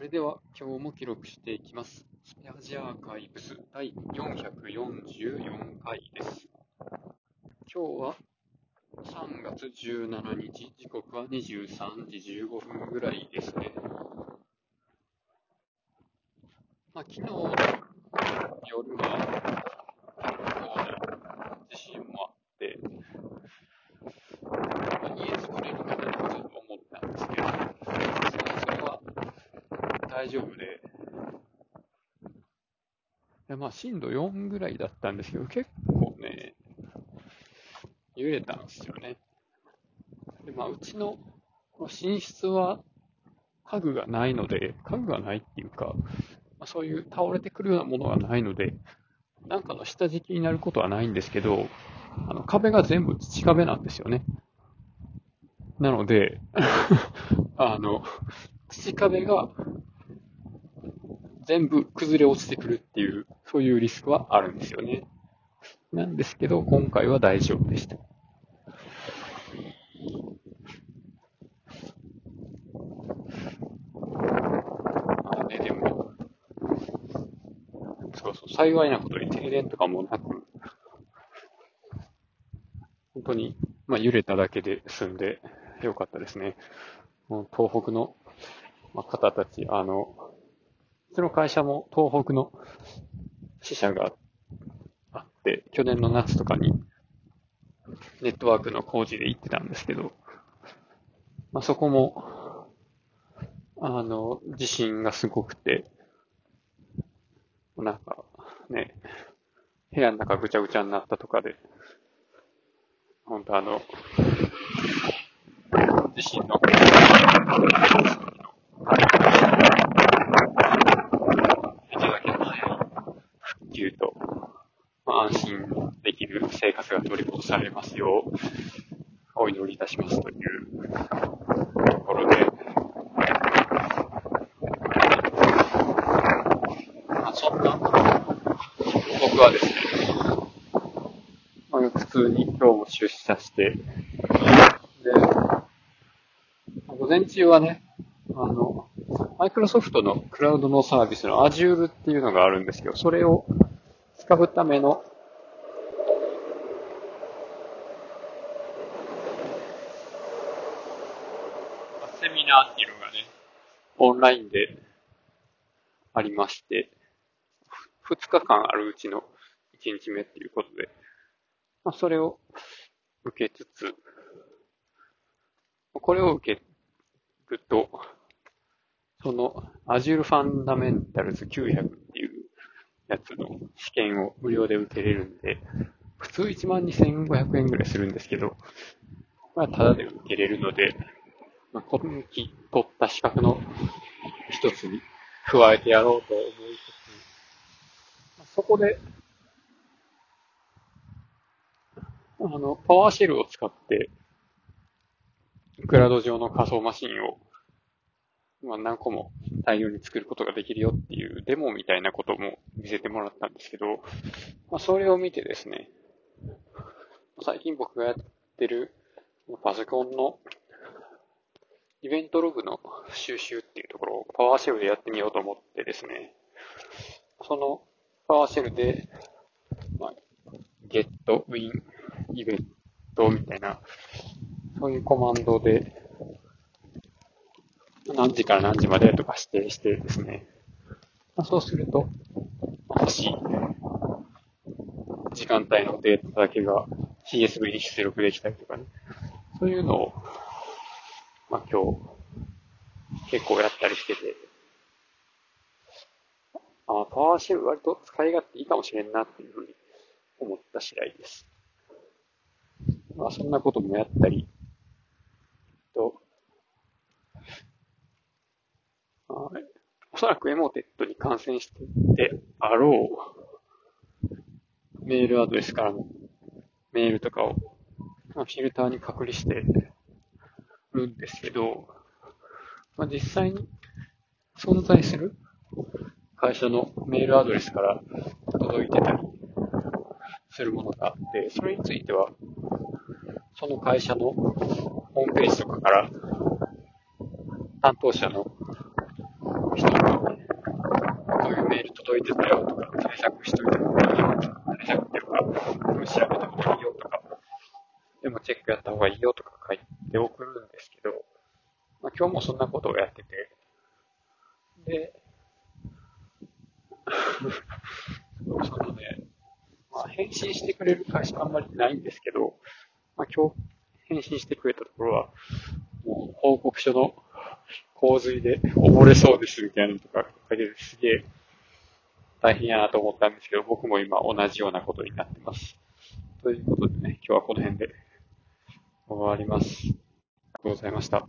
それでは今日も記録していきます。スペアジアーカイブス第444回です。今日は3月17日、時刻は23時15分ぐらいですね。まあ、昨日夜は結構地震もあって、まあ家作れるかなとちょっと思ったんですけど、それは大丈夫で、でまあ、震度4ぐらいだったんですけど、結構ね、揺れたんですよね。で、まあ、うちの寝室は家具がないので、家具がないっていうか、まあ、そういう倒れてくるようなものがないので、なんかの下敷きになることはないんですけど、あの壁が全部土壁なんですよね。なので、あの、土壁が全部崩れ落ちてくるっていう、そういうリスクはあるんですよね。なんですけど、今回は大丈夫でした。まあね、でも、そうそう、幸いなことに停電とかもなく、本当に、まあ揺れただけで済んでよかったですね。もう東北のまあ方たち、あの、うちの会社も東北の支社があって、去年の夏とかにネットワークの工事で行ってたんですけど、まあ、そこも、あの、地震がすごくて、なんかね、部屋の中ぐちゃぐちゃになったとかで、本当あの、地震の、できるだけの早い復旧と、まあ、安心できる生活が取り戻されますよ。う、お祈りいたしますというところで、まあ、そんな、僕はですね、まあ、普通に今日も出社して、で、午前中はね、あの、マイクロソフトのクラウドのサービスの Azure っていうのがあるんですけど、それを使うためのセミナーっていうのがね、オンラインでありまして、2日間あるうちの1日目っていうことで、まあ、それを受けつつ、これを受けると、その Azure Fundamentals 900っていうやつの試験を無料で受けれるんで、普通12,500円ぐらいするんですけど、まあ、ただで受けれるので、まあ、今期取った資格の一つに加えてやろうと思いつつ、まあそこで、あの、パワーシェルを使って、クラウド上の仮想マシンを、まあ、何個も大量に作ることができるよっていうデモみたいなことも見せてもらったんですけど、まあ、それを見てですね、最近僕がやってるパソコンのイベントログの収集っていうところをパワーシェルでやってみようと思ってですね、そのパワーシェルで、まあ、get, win, イベントみたいな、そういうコマンドで、何時から何時までとか指定してですね、まあ、そうすると、欲しい時間帯のデータだけが CSV に出力できたりとかね、そういうのを、今日結構やったりしてて、あパワーシェル割と使い勝手いいかもしれんなっていうふうに思った次第です。まあそんなこともやったり、と、はいおそらくエモテットに感染しててあろう。メールアドレスからのメールとかをフィルターに隔離してるんですけど、まあ、実際に存在する会社のメールアドレスから届いてたりするものがあって、それについては、その会社のホームページとかから担当者の人にこういうメール届いてたよとか、対策しといた方がいいよとか、対策っていうか、調べた方がいいよとか、でもチェックやった方がいいよとか書いて送るんですけど、まあ、今日もそんなことをやってて、で、そのね、まあ、返信してくれる会社あんまりないんですけど、まあ、今日返信してくれたところは、もう報告書の洪水で溺れそうですみたいなのとか書いててすげえ大変やなと思ったんですけど、僕も今同じようなことになってます。ということでね、今日はこの辺で終わります。ありがとうございました。